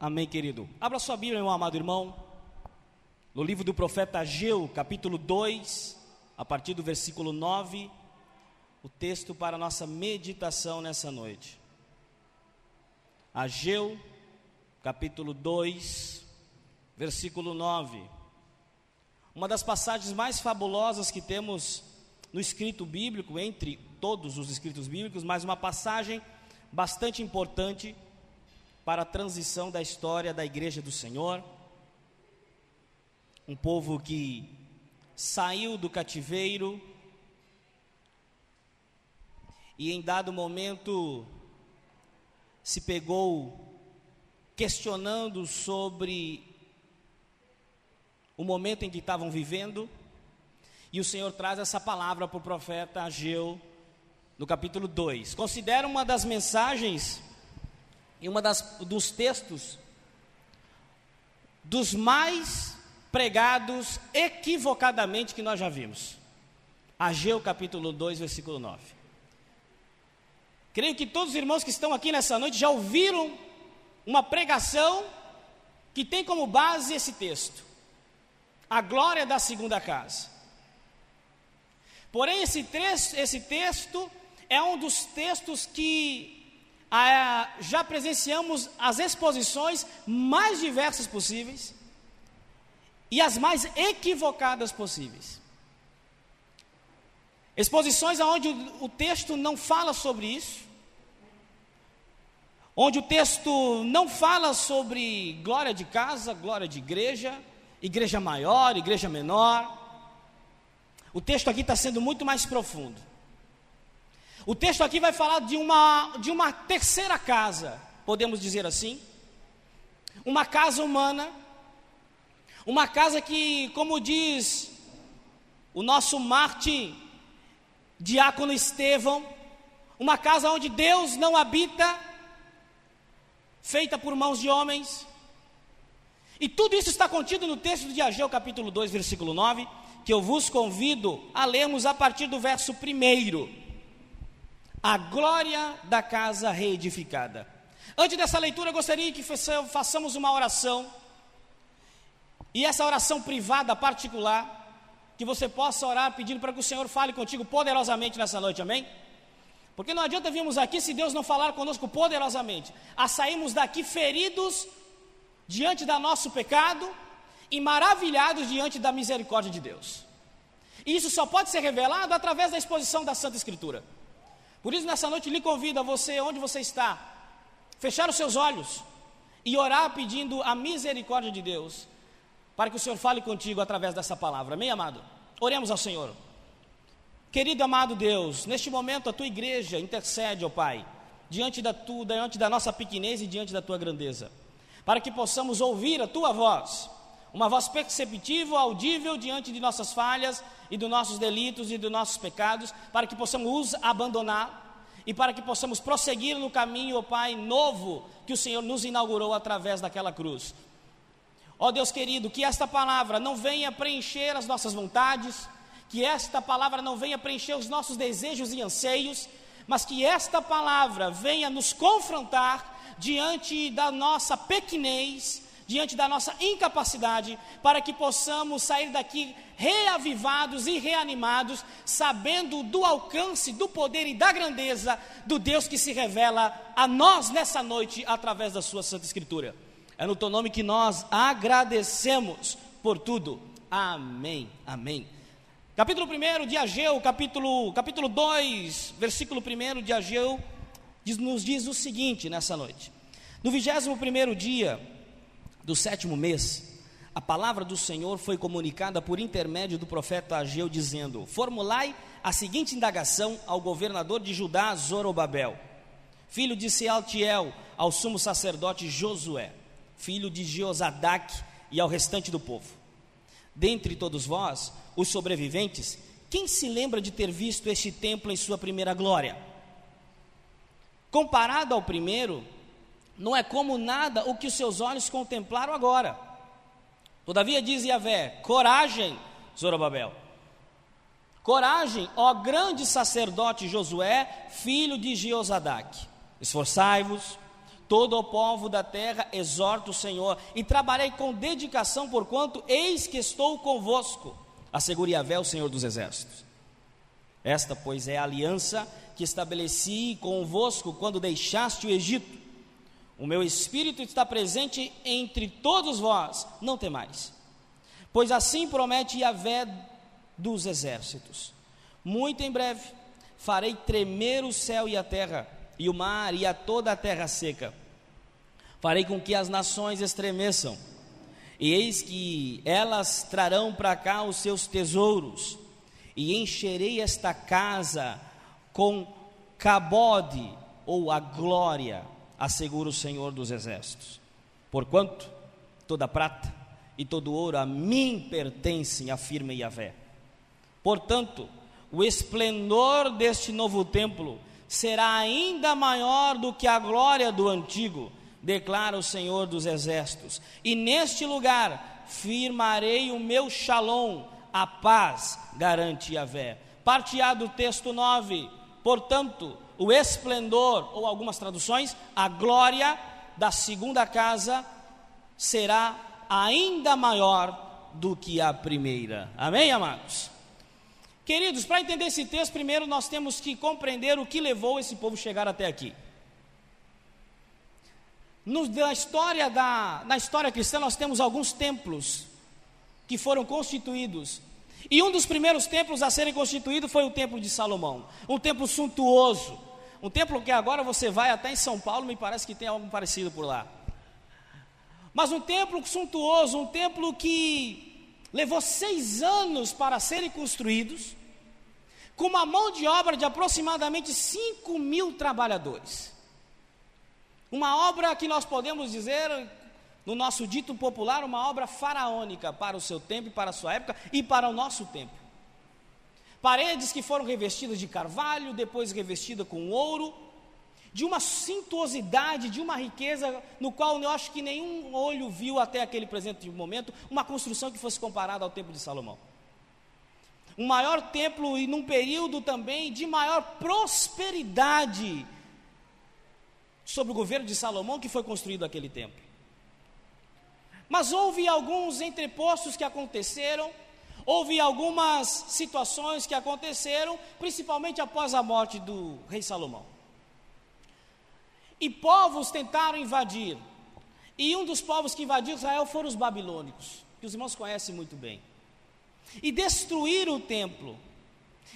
Amém, querido. Abra sua Bíblia, meu amado irmão, no livro do profeta Ageu, capítulo 2, a partir do versículo 9, o texto para a nossa meditação nessa noite. Ageu, capítulo 2, versículo 9. Uma das passagens mais fabulosas que temos no escrito bíblico, entre todos os escritos bíblicos, mas uma passagem bastante importante para a transição da história da igreja do Senhor. Um povo que saiu do cativeiro e em dado momento se pegou questionando sobre o momento em que estavam vivendo, e o Senhor traz essa palavra para o profeta Ageu, no capítulo 2. Considera uma das mensagens e uma das dos textos dos mais pregados equivocadamente que nós já vimos. Ageu capítulo 2, versículo 9. Creio que todos os irmãos que estão aqui nessa noite já ouviram uma pregação que tem como base esse texto. A glória da segunda casa. Porém, esse, texto, esse texto é um dos textos que ah, já presenciamos as exposições mais diversas possíveis e as mais equivocadas possíveis. Exposições onde o texto não fala sobre isso, onde o texto não fala sobre glória de casa, glória de igreja, igreja maior, igreja menor. O texto aqui está sendo muito mais profundo. O texto aqui vai falar de uma, de uma terceira casa, podemos dizer assim. Uma casa humana, uma casa que, como diz o nosso Marte, diácono Estevão, uma casa onde Deus não habita, feita por mãos de homens. E tudo isso está contido no texto de Ageu, capítulo 2, versículo 9, que eu vos convido a lermos a partir do verso 1 a glória da casa reedificada. Antes dessa leitura, eu gostaria que façamos uma oração, e essa oração privada, particular, que você possa orar pedindo para que o Senhor fale contigo poderosamente nessa noite, amém? Porque não adianta virmos aqui se Deus não falar conosco poderosamente, a sairmos daqui feridos diante do nosso pecado e maravilhados diante da misericórdia de Deus. E isso só pode ser revelado através da exposição da Santa Escritura. Por isso, nessa noite, lhe convido a você, onde você está, fechar os seus olhos e orar pedindo a misericórdia de Deus, para que o Senhor fale contigo através dessa palavra. Amém, amado? Oremos ao Senhor. Querido amado Deus, neste momento a tua igreja intercede, ó Pai, diante da tua, diante da nossa pequenez e diante da tua grandeza, para que possamos ouvir a tua voz uma voz perceptível, audível diante de nossas falhas e dos nossos delitos e dos nossos pecados, para que possamos os abandonar e para que possamos prosseguir no caminho, ó Pai, novo que o Senhor nos inaugurou através daquela cruz. Ó Deus querido, que esta palavra não venha preencher as nossas vontades, que esta palavra não venha preencher os nossos desejos e anseios, mas que esta palavra venha nos confrontar diante da nossa pequenez, diante da nossa incapacidade, para que possamos sair daqui reavivados e reanimados, sabendo do alcance, do poder e da grandeza do Deus que se revela a nós nessa noite através da Sua Santa Escritura. É no Teu nome que nós agradecemos por tudo. Amém. Amém. Capítulo 1 de Ageu, capítulo, capítulo 2, versículo 1 de Ageu, diz, nos diz o seguinte nessa noite. No vigésimo primeiro dia do sétimo mês, a palavra do Senhor foi comunicada por intermédio do profeta Ageu, dizendo: Formulai a seguinte indagação ao governador de Judá, Zorobabel, filho de Sealtiel, ao sumo sacerdote Josué, filho de Jeozadac, e ao restante do povo. Dentre todos vós, os sobreviventes, quem se lembra de ter visto este templo em sua primeira glória? Comparado ao primeiro, não é como nada o que os seus olhos contemplaram agora. Todavia diz Yahvé: coragem, Zorobabel. Coragem, ó grande sacerdote Josué, filho de Jeozadac. Esforçai-vos, Todo o povo da terra exorta o Senhor, e trabalhei com dedicação, porquanto eis que estou convosco, assegure Yahvé, o Senhor dos Exércitos. Esta, pois, é a aliança que estabeleci convosco quando deixaste o Egito. O meu espírito está presente entre todos vós, não temais. Pois assim promete Yahvé dos exércitos. Muito em breve farei tremer o céu e a terra e o mar e a toda a terra seca. Farei com que as nações estremeçam, e eis que elas trarão para cá os seus tesouros, e encherei esta casa com cabode, ou a glória, assegura o Senhor dos Exércitos. Porquanto toda prata e todo ouro a mim pertencem, afirma Yahvé. Portanto, o esplendor deste novo templo será ainda maior do que a glória do antigo, declara o Senhor dos Exércitos. E neste lugar firmarei o meu shalom, a paz, garante Yahvé. Parteado do texto 9, portanto, o esplendor, ou algumas traduções, a glória da segunda casa será ainda maior do que a primeira. Amém, amados? Queridos, para entender esse texto, primeiro nós temos que compreender o que levou esse povo a chegar até aqui. No, na, história da, na história cristã, nós temos alguns templos que foram constituídos. E um dos primeiros templos a serem constituídos foi o Templo de Salomão. Um templo suntuoso. Um templo que agora você vai até em São Paulo, me parece que tem algo parecido por lá. Mas um templo suntuoso, um templo que levou seis anos para serem construídos com uma mão de obra de aproximadamente 5 mil trabalhadores. Uma obra que nós podemos dizer, no nosso dito popular, uma obra faraônica para o seu tempo e para a sua época e para o nosso tempo. Paredes que foram revestidas de carvalho, depois revestidas com ouro, de uma suntuosidade, de uma riqueza, no qual eu acho que nenhum olho viu até aquele presente momento, uma construção que fosse comparada ao tempo de Salomão um maior templo e num período também de maior prosperidade sob o governo de Salomão que foi construído aquele templo. Mas houve alguns entrepostos que aconteceram, houve algumas situações que aconteceram, principalmente após a morte do rei Salomão. E povos tentaram invadir. E um dos povos que invadiu Israel foram os babilônicos, que os irmãos conhecem muito bem e destruir o templo.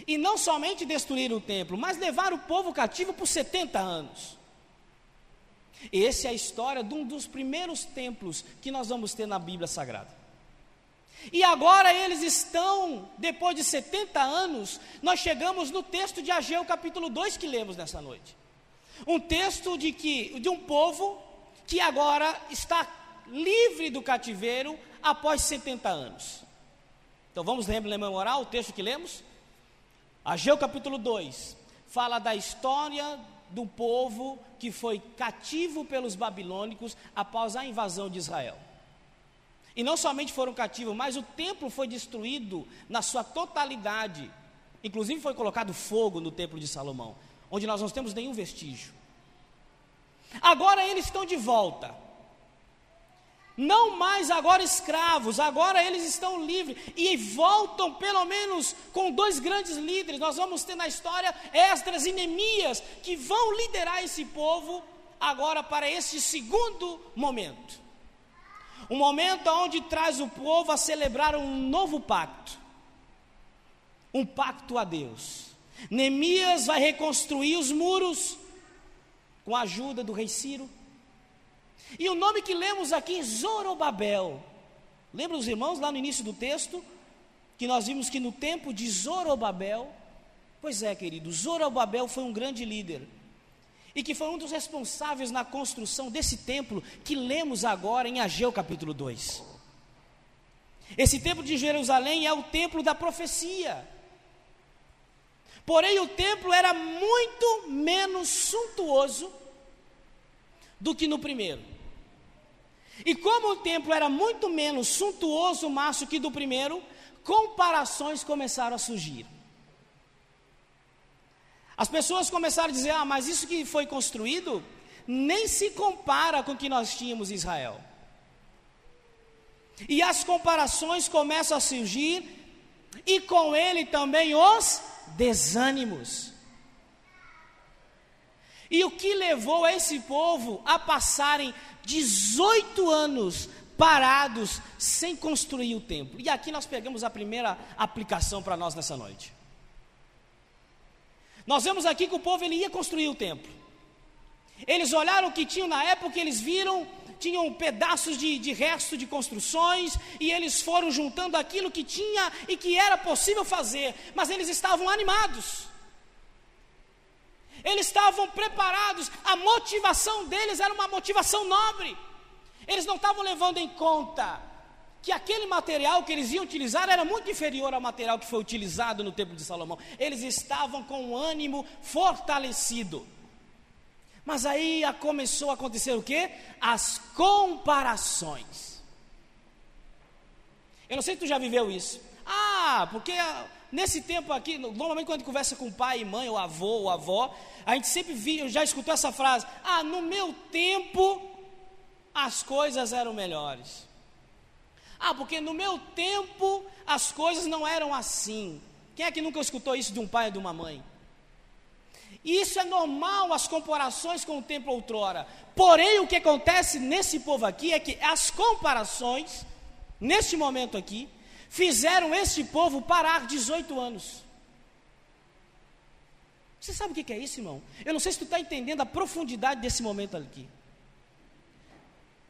E não somente destruir o templo, mas levar o povo cativo por 70 anos. Essa é a história de um dos primeiros templos que nós vamos ter na Bíblia Sagrada. E agora eles estão, depois de 70 anos, nós chegamos no texto de Ageu, capítulo 2, que lemos nessa noite. Um texto de que de um povo que agora está livre do cativeiro após 70 anos. Então vamos rememorar o texto que lemos? Ageu capítulo 2 fala da história do povo que foi cativo pelos babilônicos após a invasão de Israel. E não somente foram cativos, mas o templo foi destruído na sua totalidade. Inclusive foi colocado fogo no templo de Salomão, onde nós não temos nenhum vestígio. Agora eles estão de volta não mais agora escravos, agora eles estão livres e voltam pelo menos com dois grandes líderes. Nós vamos ter na história Esdras e Neemias que vão liderar esse povo agora para esse segundo momento. Um momento onde traz o povo a celebrar um novo pacto. Um pacto a Deus. Neemias vai reconstruir os muros com a ajuda do rei Ciro. E o nome que lemos aqui, Zorobabel. Lembra os irmãos lá no início do texto? Que nós vimos que no tempo de Zorobabel, pois é, querido, Zorobabel foi um grande líder. E que foi um dos responsáveis na construção desse templo que lemos agora em Ageu capítulo 2. Esse templo de Jerusalém é o templo da profecia. Porém, o templo era muito menos suntuoso do que no primeiro. E como o templo era muito menos suntuoso macho que do primeiro, comparações começaram a surgir. As pessoas começaram a dizer: ah, mas isso que foi construído nem se compara com o que nós tínhamos em Israel. E as comparações começam a surgir, e com ele também os desânimos. E o que levou esse povo a passarem 18 anos parados sem construir o templo? E aqui nós pegamos a primeira aplicação para nós nessa noite. Nós vemos aqui que o povo ele ia construir o templo. Eles olharam o que tinham na época, eles viram, tinham pedaços de, de resto de construções, e eles foram juntando aquilo que tinha e que era possível fazer, mas eles estavam animados. Eles estavam preparados, a motivação deles era uma motivação nobre. Eles não estavam levando em conta que aquele material que eles iam utilizar era muito inferior ao material que foi utilizado no templo de Salomão. Eles estavam com o ânimo fortalecido. Mas aí começou a acontecer o que? As comparações. Eu não sei se tu já viveu isso. Ah, porque nesse tempo aqui, normalmente quando a gente conversa com pai e mãe, ou avô ou avó, a gente sempre via, já escutou essa frase: Ah, no meu tempo as coisas eram melhores. Ah, porque no meu tempo as coisas não eram assim. Quem é que nunca escutou isso de um pai e de uma mãe? E isso é normal, as comparações com o tempo outrora. Porém, o que acontece nesse povo aqui é que as comparações, neste momento aqui, fizeram este povo parar 18 anos. Você sabe o que é isso, irmão? Eu não sei se tu está entendendo a profundidade desse momento aqui.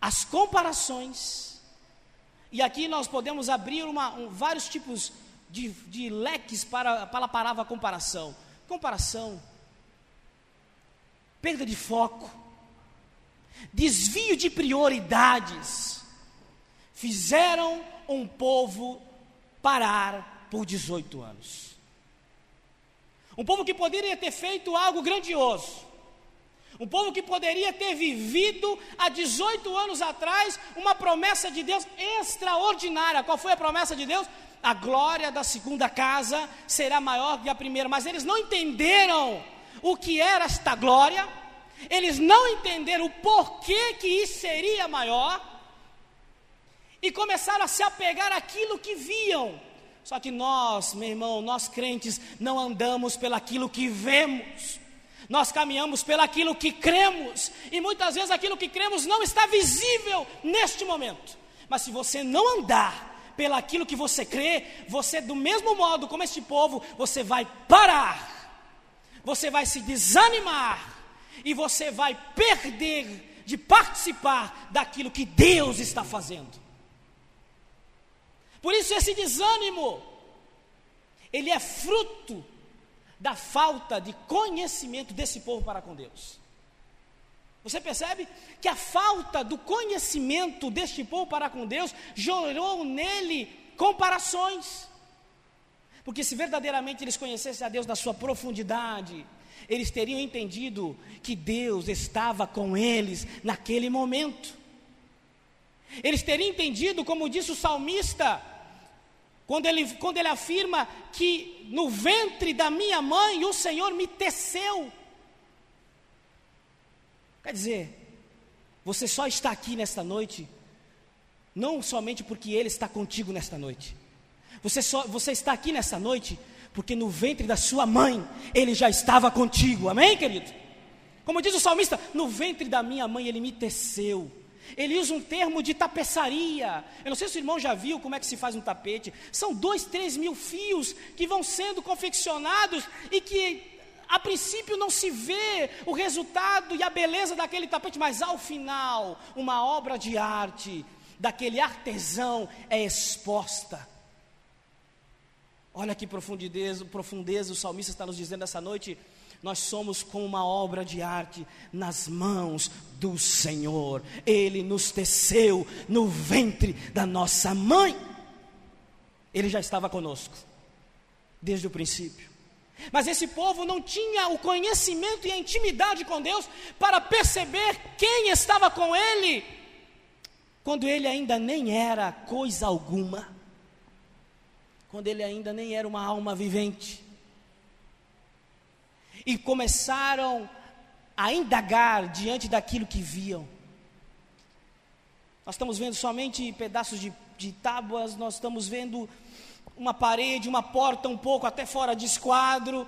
As comparações e aqui nós podemos abrir uma, um, vários tipos de, de leques para, para a palavra comparação. Comparação, perda de foco, desvio de prioridades, fizeram um povo parar por 18 anos. Um povo que poderia ter feito algo grandioso, um povo que poderia ter vivido há 18 anos atrás uma promessa de Deus extraordinária. Qual foi a promessa de Deus? A glória da segunda casa será maior que a primeira. Mas eles não entenderam o que era esta glória, eles não entenderam o porquê que isso seria maior, e começaram a se apegar àquilo que viam. Só que nós, meu irmão, nós crentes, não andamos pelaquilo que vemos. Nós caminhamos pelaquilo que cremos, e muitas vezes aquilo que cremos não está visível neste momento. Mas se você não andar pelaquilo que você crê, você do mesmo modo como este povo, você vai parar. Você vai se desanimar e você vai perder de participar daquilo que Deus está fazendo. Por isso esse desânimo ele é fruto da falta de conhecimento desse povo para com Deus. Você percebe que a falta do conhecimento deste povo para com Deus gerou nele comparações. Porque se verdadeiramente eles conhecessem a Deus na sua profundidade, eles teriam entendido que Deus estava com eles naquele momento. Eles teriam entendido, como disse o salmista, quando ele, quando ele afirma que no ventre da minha mãe o Senhor me teceu. Quer dizer, você só está aqui nesta noite, não somente porque Ele está contigo nesta noite. Você, só, você está aqui nesta noite porque no ventre da sua mãe Ele já estava contigo. Amém, querido? Como diz o salmista, no ventre da minha mãe Ele me teceu. Ele usa um termo de tapeçaria. Eu não sei se o irmão já viu como é que se faz um tapete. São dois, três mil fios que vão sendo confeccionados e que a princípio não se vê o resultado e a beleza daquele tapete, mas ao final, uma obra de arte daquele artesão é exposta. Olha que profundeza, profundeza o salmista está nos dizendo essa noite nós somos como uma obra de arte nas mãos do Senhor. Ele nos teceu no ventre da nossa mãe. Ele já estava conosco desde o princípio. Mas esse povo não tinha o conhecimento e a intimidade com Deus para perceber quem estava com ele, quando ele ainda nem era coisa alguma, quando ele ainda nem era uma alma vivente e começaram a indagar diante daquilo que viam. Nós estamos vendo somente pedaços de, de tábuas, nós estamos vendo uma parede, uma porta um pouco até fora de esquadro,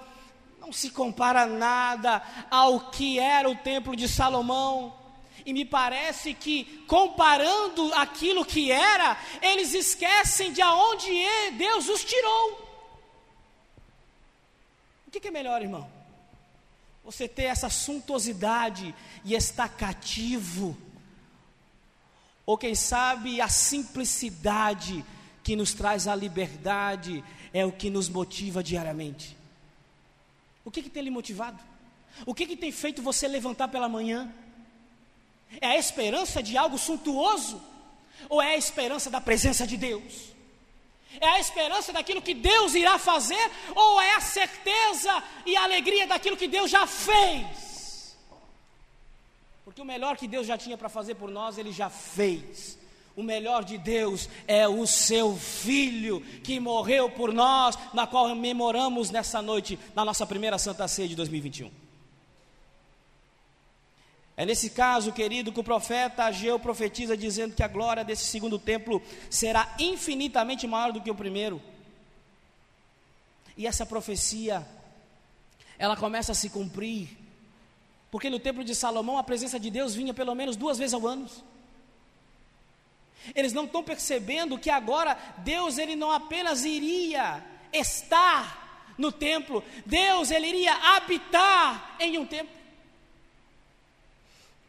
não se compara nada ao que era o templo de Salomão. E me parece que, comparando aquilo que era, eles esquecem de onde Deus os tirou. O que, que é melhor, irmão? Você ter essa suntuosidade e estar cativo, ou quem sabe a simplicidade que nos traz a liberdade é o que nos motiva diariamente. O que, que tem lhe motivado? O que, que tem feito você levantar pela manhã? É a esperança de algo suntuoso? Ou é a esperança da presença de Deus? É a esperança daquilo que Deus irá fazer? Ou é a certeza e a alegria daquilo que Deus já fez? Porque o melhor que Deus já tinha para fazer por nós, Ele já fez. O melhor de Deus é o seu Filho que morreu por nós, na qual memoramos nessa noite, na nossa primeira Santa Ceia de 2021. É nesse caso, querido, que o profeta Ageu profetiza dizendo que a glória desse segundo templo será infinitamente maior do que o primeiro. E essa profecia, ela começa a se cumprir, porque no templo de Salomão a presença de Deus vinha pelo menos duas vezes ao ano. Eles não estão percebendo que agora Deus ele não apenas iria estar no templo, Deus ele iria habitar em um templo.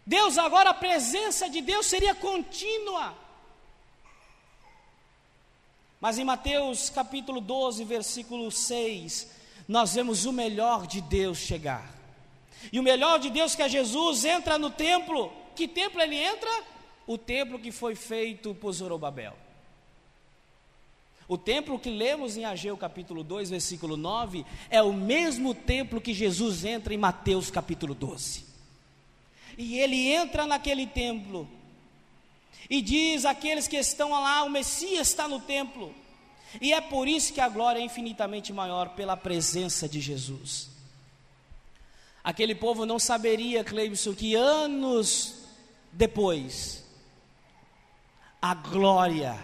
Deus agora a presença de Deus seria contínua. Mas em Mateus capítulo 12, versículo 6, nós vemos o melhor de Deus chegar. E o melhor de Deus que é Jesus entra no templo. Que templo ele entra? o templo que foi feito por Zorobabel. O templo que lemos em Ageu capítulo 2, versículo 9, é o mesmo templo que Jesus entra em Mateus capítulo 12. E ele entra naquele templo e diz àqueles que estão lá: o Messias está no templo. E é por isso que a glória é infinitamente maior pela presença de Jesus. Aquele povo não saberia, Cleibson, que anos depois, a glória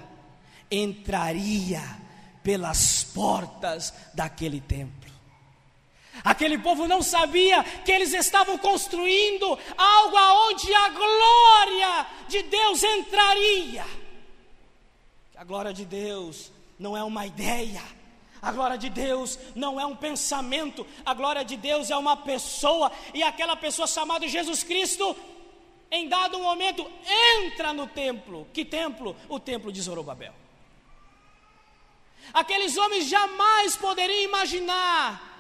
entraria pelas portas daquele templo. Aquele povo não sabia que eles estavam construindo algo aonde a glória de Deus entraria. A glória de Deus não é uma ideia, a glória de Deus não é um pensamento, a glória de Deus é uma pessoa, e aquela pessoa chamada Jesus Cristo em dado momento, entra no templo. Que templo? O templo de Zorobabel. Aqueles homens jamais poderiam imaginar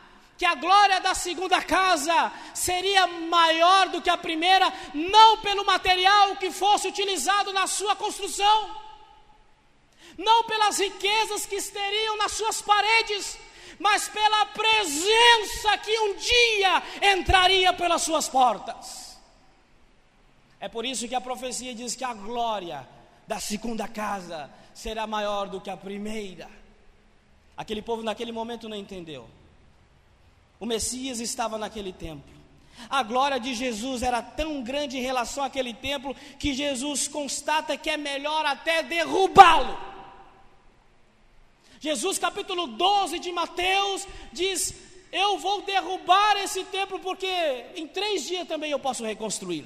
que a glória da segunda casa seria maior do que a primeira, não pelo material que fosse utilizado na sua construção, não pelas riquezas que estariam nas suas paredes, mas pela presença que um dia entraria pelas suas portas. É por isso que a profecia diz que a glória da segunda casa será maior do que a primeira. Aquele povo naquele momento não entendeu. O Messias estava naquele templo. A glória de Jesus era tão grande em relação àquele templo que Jesus constata que é melhor até derrubá-lo. Jesus, capítulo 12 de Mateus, diz: Eu vou derrubar esse templo porque em três dias também eu posso reconstruir.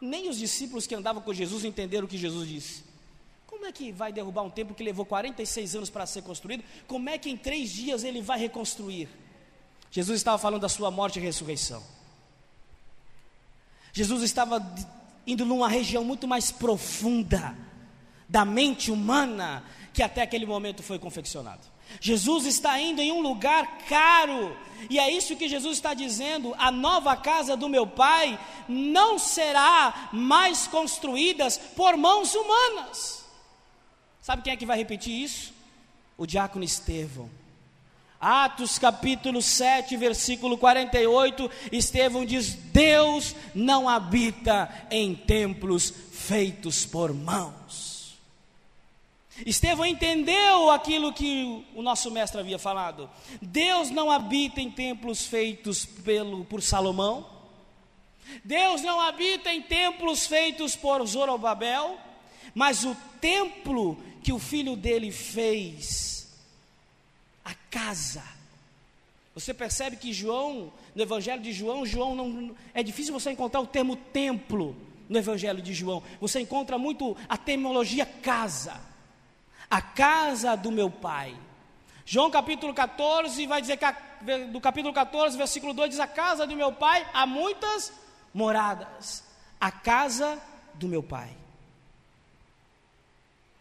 Nem os discípulos que andavam com Jesus entenderam o que Jesus disse. Como é que vai derrubar um templo que levou 46 anos para ser construído? Como é que em três dias ele vai reconstruir? Jesus estava falando da sua morte e ressurreição. Jesus estava indo numa região muito mais profunda da mente humana que até aquele momento foi confeccionado. Jesus está indo em um lugar caro, e é isso que Jesus está dizendo: a nova casa do meu pai não será mais construída por mãos humanas. Sabe quem é que vai repetir isso? O diácono Estevão. Atos capítulo 7, versículo 48, Estevão diz: Deus não habita em templos feitos por mãos. Estevão entendeu aquilo que o nosso mestre havia falado. Deus não habita em templos feitos pelo, por Salomão. Deus não habita em templos feitos por Zorobabel, mas o templo que o filho dele fez, a casa. Você percebe que João, no Evangelho de João, João não é difícil você encontrar o termo templo no Evangelho de João. Você encontra muito a terminologia casa. A casa do meu pai. João capítulo 14 vai dizer que a, do capítulo 14, versículo 2 diz: A casa do meu pai há muitas moradas. A casa do meu pai.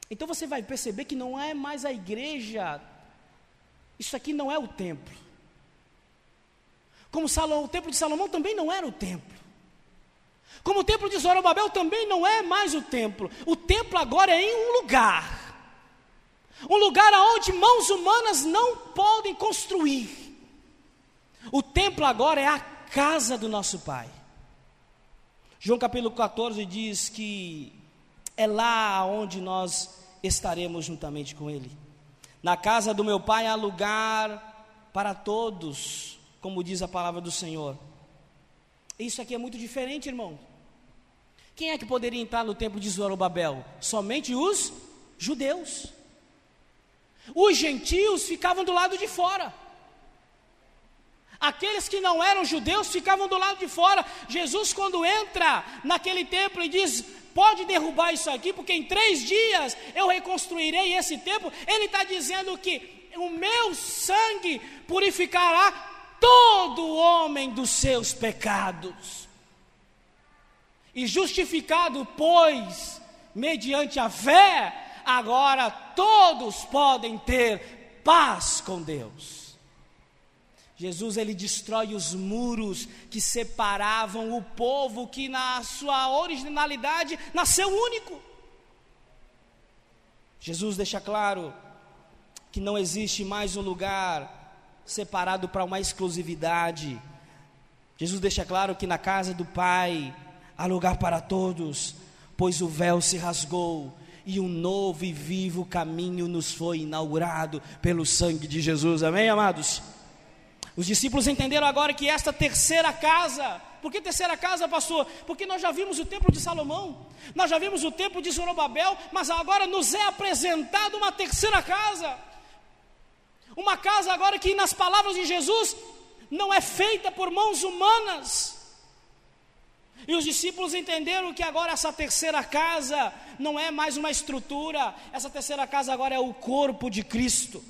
Então você vai perceber que não é mais a igreja, isso aqui não é o templo. Como o templo de Salomão também não era o templo. Como o templo de Zorobabel também não é mais o templo. O templo agora é em um lugar. Um lugar onde mãos humanas não podem construir. O templo agora é a casa do nosso Pai. João capítulo 14 diz que é lá onde nós estaremos juntamente com Ele. Na casa do meu Pai há lugar para todos, como diz a palavra do Senhor. Isso aqui é muito diferente, irmão. Quem é que poderia entrar no templo de Zorobabel? Somente os judeus. Os gentios ficavam do lado de fora. Aqueles que não eram judeus ficavam do lado de fora. Jesus, quando entra naquele templo e diz: Pode derrubar isso aqui, porque em três dias eu reconstruirei esse templo. Ele está dizendo que o meu sangue purificará todo homem dos seus pecados. E justificado, pois, mediante a fé, agora todos podem ter paz com Deus. Jesus ele destrói os muros que separavam o povo que na sua originalidade nasceu único. Jesus deixa claro que não existe mais um lugar separado para uma exclusividade. Jesus deixa claro que na casa do Pai há lugar para todos, pois o véu se rasgou e um novo e vivo caminho nos foi inaugurado pelo sangue de Jesus. Amém, amados? Os discípulos entenderam agora que esta terceira casa, por que terceira casa, pastor? Porque nós já vimos o templo de Salomão, nós já vimos o templo de Zorobabel, mas agora nos é apresentado uma terceira casa. Uma casa agora que, nas palavras de Jesus, não é feita por mãos humanas. E os discípulos entenderam que agora essa terceira casa não é mais uma estrutura, essa terceira casa agora é o corpo de Cristo.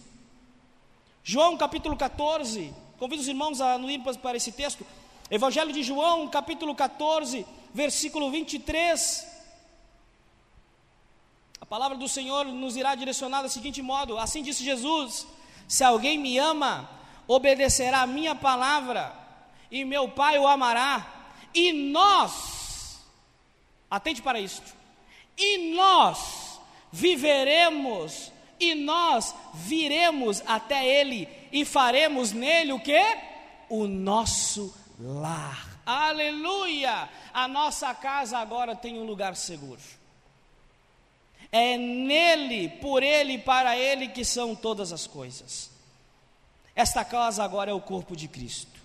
João capítulo 14, Convido os irmãos a ir para esse texto. Evangelho de João, capítulo 14, versículo 23. A palavra do Senhor nos irá direcionar da seguinte modo: Assim disse Jesus: Se alguém me ama, obedecerá a minha palavra, e meu Pai o amará, e nós, atente para isto, e nós viveremos, e nós viremos até Ele e faremos nele o que? O nosso lar. Aleluia! A nossa casa agora tem um lugar seguro. É nele, por ele e para ele que são todas as coisas. Esta casa agora é o corpo de Cristo.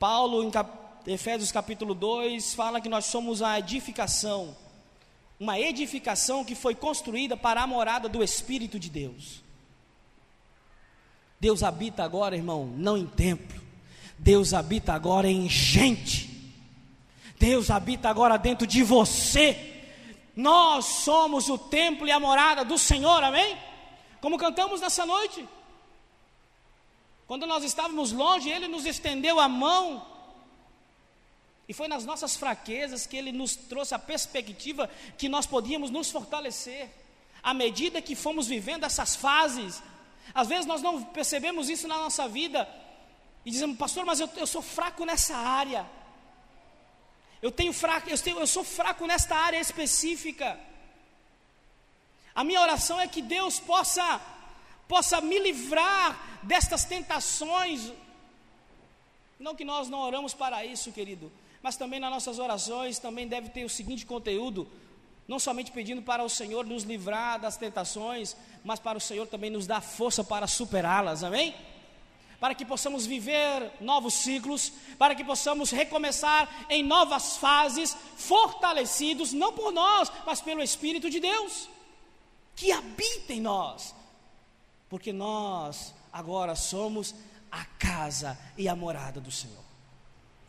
Paulo, em cap... Efésios capítulo 2, fala que nós somos a edificação, uma edificação que foi construída para a morada do Espírito de Deus. Deus habita agora, irmão, não em templo. Deus habita agora em gente. Deus habita agora dentro de você. Nós somos o templo e a morada do Senhor, amém? Como cantamos nessa noite. Quando nós estávamos longe, Ele nos estendeu a mão. E foi nas nossas fraquezas que Ele nos trouxe a perspectiva que nós podíamos nos fortalecer. À medida que fomos vivendo essas fases, às vezes nós não percebemos isso na nossa vida e dizemos, pastor, mas eu, eu sou fraco nessa área. Eu tenho fraco, eu, tenho, eu sou fraco nesta área específica. A minha oração é que Deus possa possa me livrar destas tentações. Não que nós não oramos para isso, querido, mas também nas nossas orações também deve ter o seguinte conteúdo: não somente pedindo para o Senhor nos livrar das tentações, mas para o Senhor também nos dar força para superá-las, amém? para que possamos viver novos ciclos, para que possamos recomeçar em novas fases, fortalecidos não por nós, mas pelo Espírito de Deus, que habita em nós, porque nós agora somos a casa e a morada do Senhor.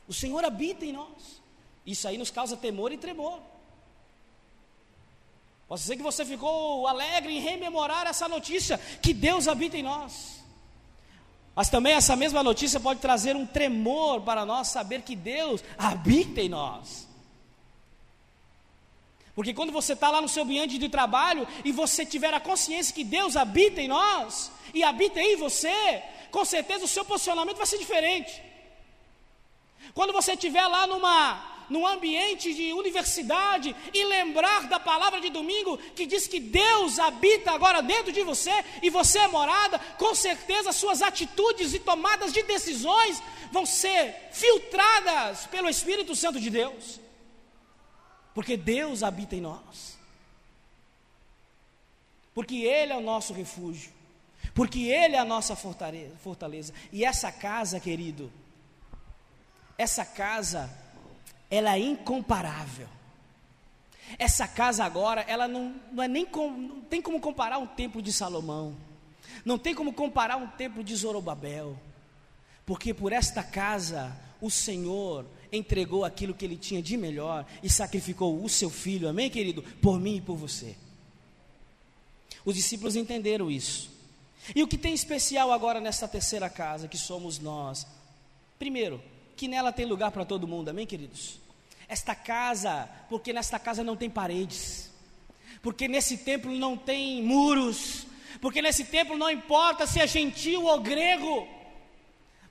O Senhor habita em nós, isso aí nos causa temor e tremor. Pode ser que você ficou alegre em rememorar essa notícia, que Deus habita em nós. Mas também essa mesma notícia pode trazer um tremor para nós saber que Deus habita em nós. Porque quando você está lá no seu ambiente de trabalho e você tiver a consciência que Deus habita em nós e habita em você, com certeza o seu posicionamento vai ser diferente. Quando você estiver lá numa num ambiente de universidade e lembrar da palavra de domingo que diz que Deus habita agora dentro de você e você é morada, com certeza suas atitudes e tomadas de decisões vão ser filtradas pelo Espírito Santo de Deus. Porque Deus habita em nós. Porque Ele é o nosso refúgio. Porque Ele é a nossa fortaleza. E essa casa, querido, essa casa ela é incomparável. Essa casa agora, ela não, não é nem com, não tem como comparar um templo de Salomão, não tem como comparar um templo de Zorobabel, porque por esta casa o Senhor entregou aquilo que ele tinha de melhor e sacrificou o seu filho, amém, querido? Por mim e por você. Os discípulos entenderam isso. E o que tem especial agora nesta terceira casa, que somos nós? Primeiro, que nela tem lugar para todo mundo, amém, queridos? Esta casa, porque nesta casa não tem paredes, porque nesse templo não tem muros, porque nesse templo não importa se é gentil ou grego,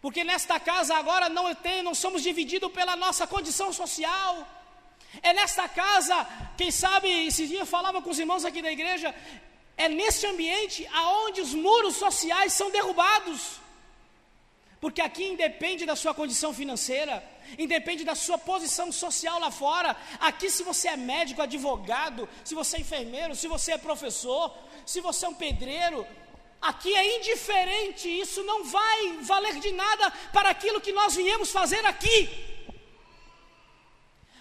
porque nesta casa agora não tem, não somos divididos pela nossa condição social. É nesta casa, quem sabe, esse dia eu falava com os irmãos aqui da igreja, é nesse ambiente aonde os muros sociais são derrubados. Porque aqui independe da sua condição financeira, independe da sua posição social lá fora. Aqui, se você é médico, advogado, se você é enfermeiro, se você é professor, se você é um pedreiro, aqui é indiferente. Isso não vai valer de nada para aquilo que nós viemos fazer aqui.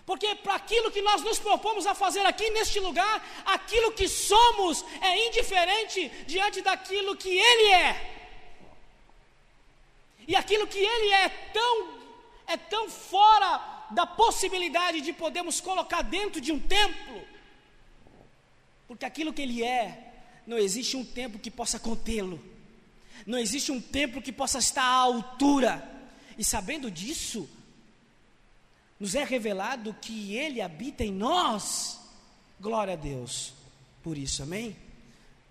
Porque para aquilo que nós nos propomos a fazer aqui neste lugar, aquilo que somos é indiferente diante daquilo que Ele é. E aquilo que ele é tão é tão fora da possibilidade de podermos colocar dentro de um templo. Porque aquilo que ele é, não existe um templo que possa contê-lo. Não existe um templo que possa estar à altura. E sabendo disso, nos é revelado que ele habita em nós. Glória a Deus por isso, amém?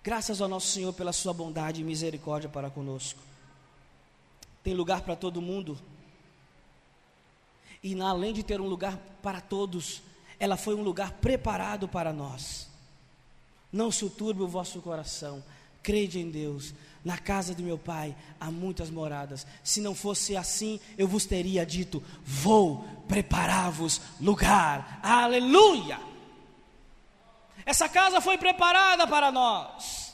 Graças ao nosso Senhor pela sua bondade e misericórdia para conosco tem lugar para todo mundo. E além de ter um lugar para todos, ela foi um lugar preparado para nós. Não se turbe o vosso coração, crede em Deus. Na casa de meu pai há muitas moradas. Se não fosse assim, eu vos teria dito: Vou preparar-vos lugar. Aleluia! Essa casa foi preparada para nós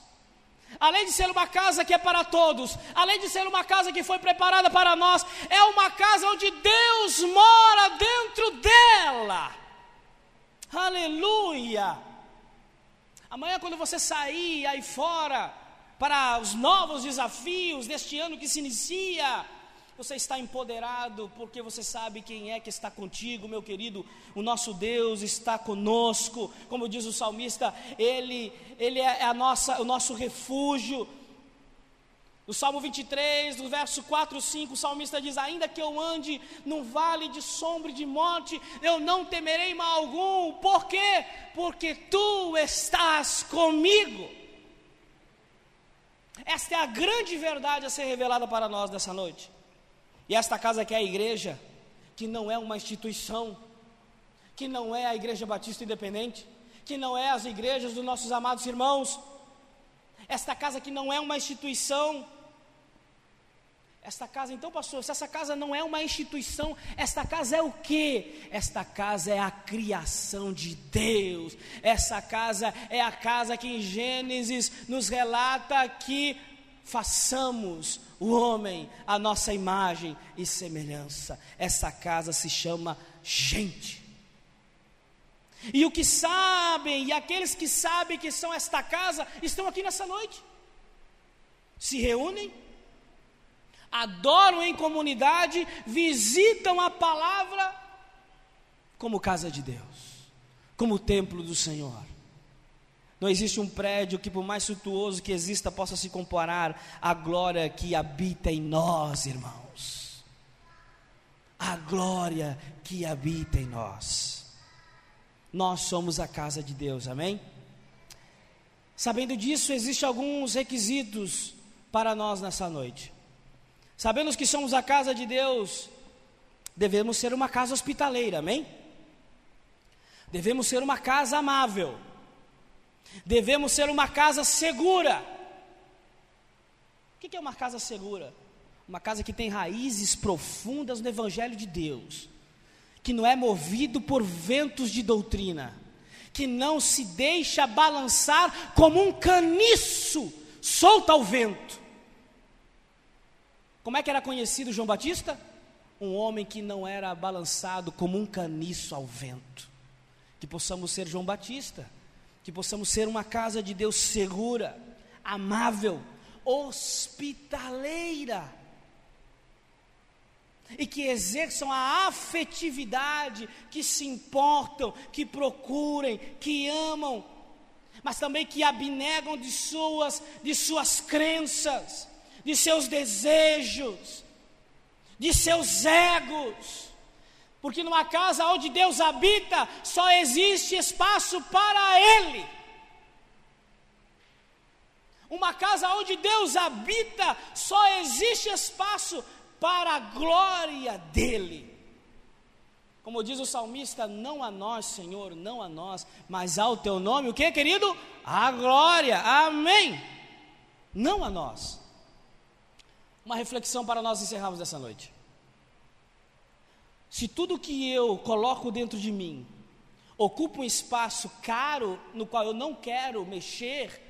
além de ser uma casa que é para todos, além de ser uma casa que foi preparada para nós, é uma casa onde Deus mora dentro dela. Aleluia! Amanhã, quando você sair aí fora para os novos desafios deste ano que se inicia, você está empoderado porque você sabe quem é que está contigo, meu querido. O nosso Deus está conosco. Como diz o salmista, ele, ele é a nossa, o nosso refúgio. No Salmo 23, no verso 4 e 5, o salmista diz: Ainda que eu ande num vale de sombra e de morte, eu não temerei mal algum. Por quê? Porque tu estás comigo. Esta é a grande verdade a ser revelada para nós nessa noite. E esta casa que é a igreja, que não é uma instituição, que não é a Igreja Batista Independente, que não é as igrejas dos nossos amados irmãos, esta casa que não é uma instituição, esta casa, então, pastor, se essa casa não é uma instituição, esta casa é o que? Esta casa é a criação de Deus. Essa casa é a casa que em Gênesis nos relata que façamos o homem a nossa imagem e semelhança. Essa casa se chama gente. E o que sabem, e aqueles que sabem que são esta casa, estão aqui nessa noite. Se reúnem, adoram em comunidade, visitam a palavra como casa de Deus, como templo do Senhor. Não existe um prédio que, por mais suntuoso que exista, possa se comparar à glória que habita em nós, irmãos. A glória que habita em nós. Nós somos a casa de Deus, amém? Sabendo disso, existem alguns requisitos para nós nessa noite. Sabendo que somos a casa de Deus, devemos ser uma casa hospitaleira, amém? Devemos ser uma casa amável Devemos ser uma casa segura. O que é uma casa segura? Uma casa que tem raízes profundas no Evangelho de Deus, que não é movido por ventos de doutrina, que não se deixa balançar como um caniço solto ao vento. Como é que era conhecido João Batista? Um homem que não era balançado como um caniço ao vento. Que possamos ser João Batista que possamos ser uma casa de Deus segura, amável, hospitaleira, e que exerçam a afetividade, que se importam, que procurem, que amam, mas também que abnegam de suas, de suas crenças, de seus desejos, de seus egos porque numa casa onde Deus habita, só existe espaço para Ele. Uma casa onde Deus habita, só existe espaço para a glória dEle. Como diz o salmista, não a nós, Senhor, não a nós, mas ao teu nome, o que, querido? A glória, amém. Não a nós. Uma reflexão para nós encerrarmos essa noite. Se tudo que eu coloco dentro de mim ocupa um espaço caro no qual eu não quero mexer,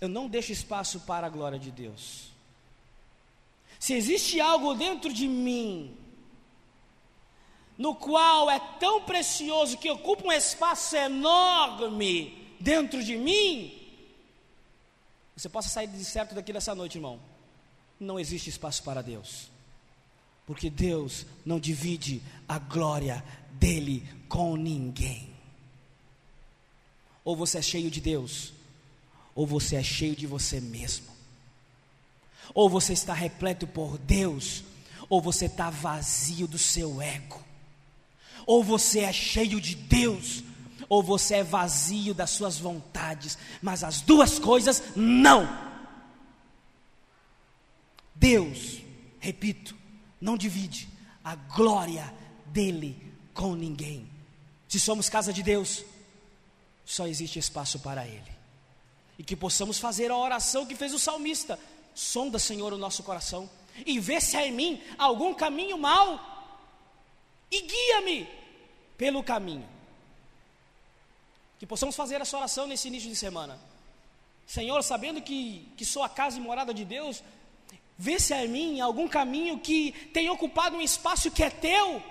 eu não deixo espaço para a glória de Deus. Se existe algo dentro de mim, no qual é tão precioso que ocupa um espaço enorme dentro de mim, você possa sair de certo daqui dessa noite, irmão. Não existe espaço para Deus. Porque Deus não divide a glória dele com ninguém. Ou você é cheio de Deus, ou você é cheio de você mesmo. Ou você está repleto por Deus, ou você está vazio do seu ego. Ou você é cheio de Deus, ou você é vazio das suas vontades. Mas as duas coisas não. Deus, repito, não divide a glória dele com ninguém. Se somos casa de Deus, só existe espaço para ele. E que possamos fazer a oração que fez o salmista: sonda, Senhor, o nosso coração e vê se há em mim algum caminho mau e guia-me pelo caminho. Que possamos fazer essa oração nesse início de semana. Senhor, sabendo que, que sou a casa e morada de Deus, Vê se há em mim algum caminho que tem ocupado um espaço que é teu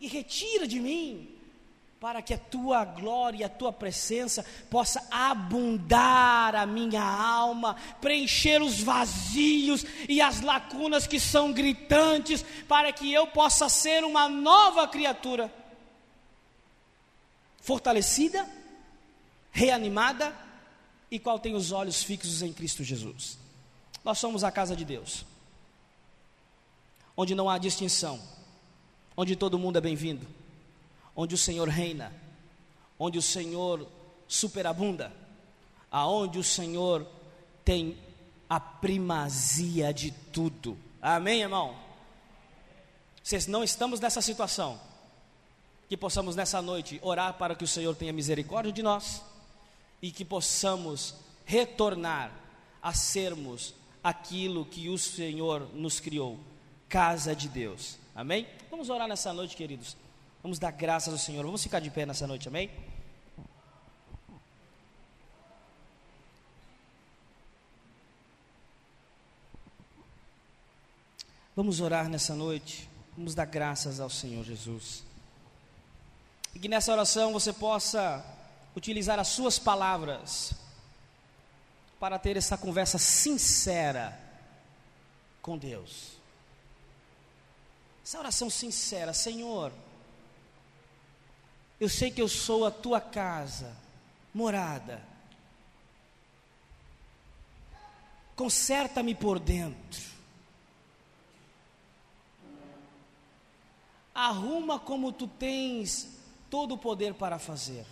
e retira de mim, para que a tua glória e a tua presença possa abundar a minha alma, preencher os vazios e as lacunas que são gritantes, para que eu possa ser uma nova criatura, fortalecida, reanimada e qual tem os olhos fixos em Cristo Jesus. Nós somos a casa de Deus, onde não há distinção, onde todo mundo é bem-vindo, onde o Senhor reina, onde o Senhor superabunda, aonde o Senhor tem a primazia de tudo. Amém, irmão? Se não estamos nessa situação, que possamos nessa noite orar para que o Senhor tenha misericórdia de nós e que possamos retornar a sermos aquilo que o Senhor nos criou casa de Deus. Amém? Vamos orar nessa noite, queridos. Vamos dar graças ao Senhor. Vamos ficar de pé nessa noite, amém? Vamos orar nessa noite. Vamos dar graças ao Senhor Jesus. E que nessa oração você possa utilizar as suas palavras para ter essa conversa sincera com Deus. Essa oração sincera, Senhor, eu sei que eu sou a tua casa, morada. Conserta-me por dentro. Arruma como tu tens todo o poder para fazer.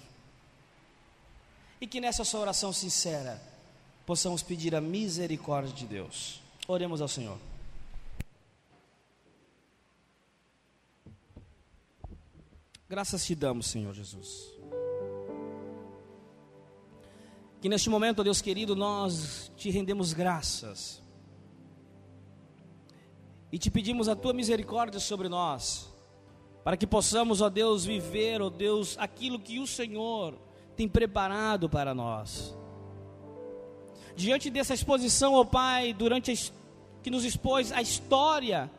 E que nessa sua oração sincera possamos pedir a misericórdia de Deus. Oremos ao Senhor. Graças te damos, Senhor Jesus. Que neste momento, ó Deus querido, nós te rendemos graças. E te pedimos a tua misericórdia sobre nós para que possamos, ó Deus, viver, ó Deus, aquilo que o Senhor tem preparado para nós. Diante dessa exposição, ó Pai, durante a, que nos expôs a história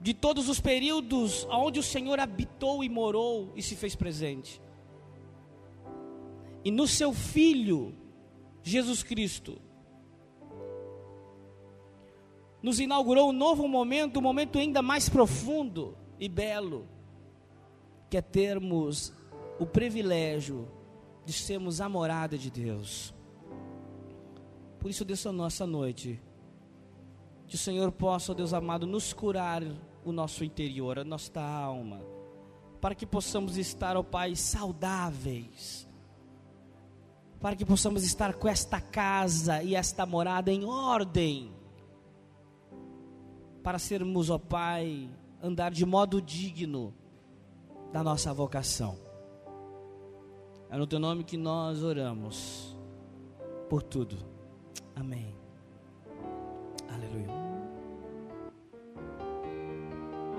de todos os períodos onde o Senhor habitou e morou e se fez presente. E no seu Filho, Jesus Cristo, nos inaugurou um novo momento, um momento ainda mais profundo e belo, que é termos o privilégio de sermos a morada de Deus. Por isso, Deus, nossa noite, que o Senhor possa, Deus amado, nos curar o nosso interior, a nossa alma, para que possamos estar, ó Pai, saudáveis, para que possamos estar com esta casa e esta morada em ordem para sermos, ó Pai, andar de modo digno da nossa vocação. É no teu nome que nós oramos por tudo. Amém. Aleluia.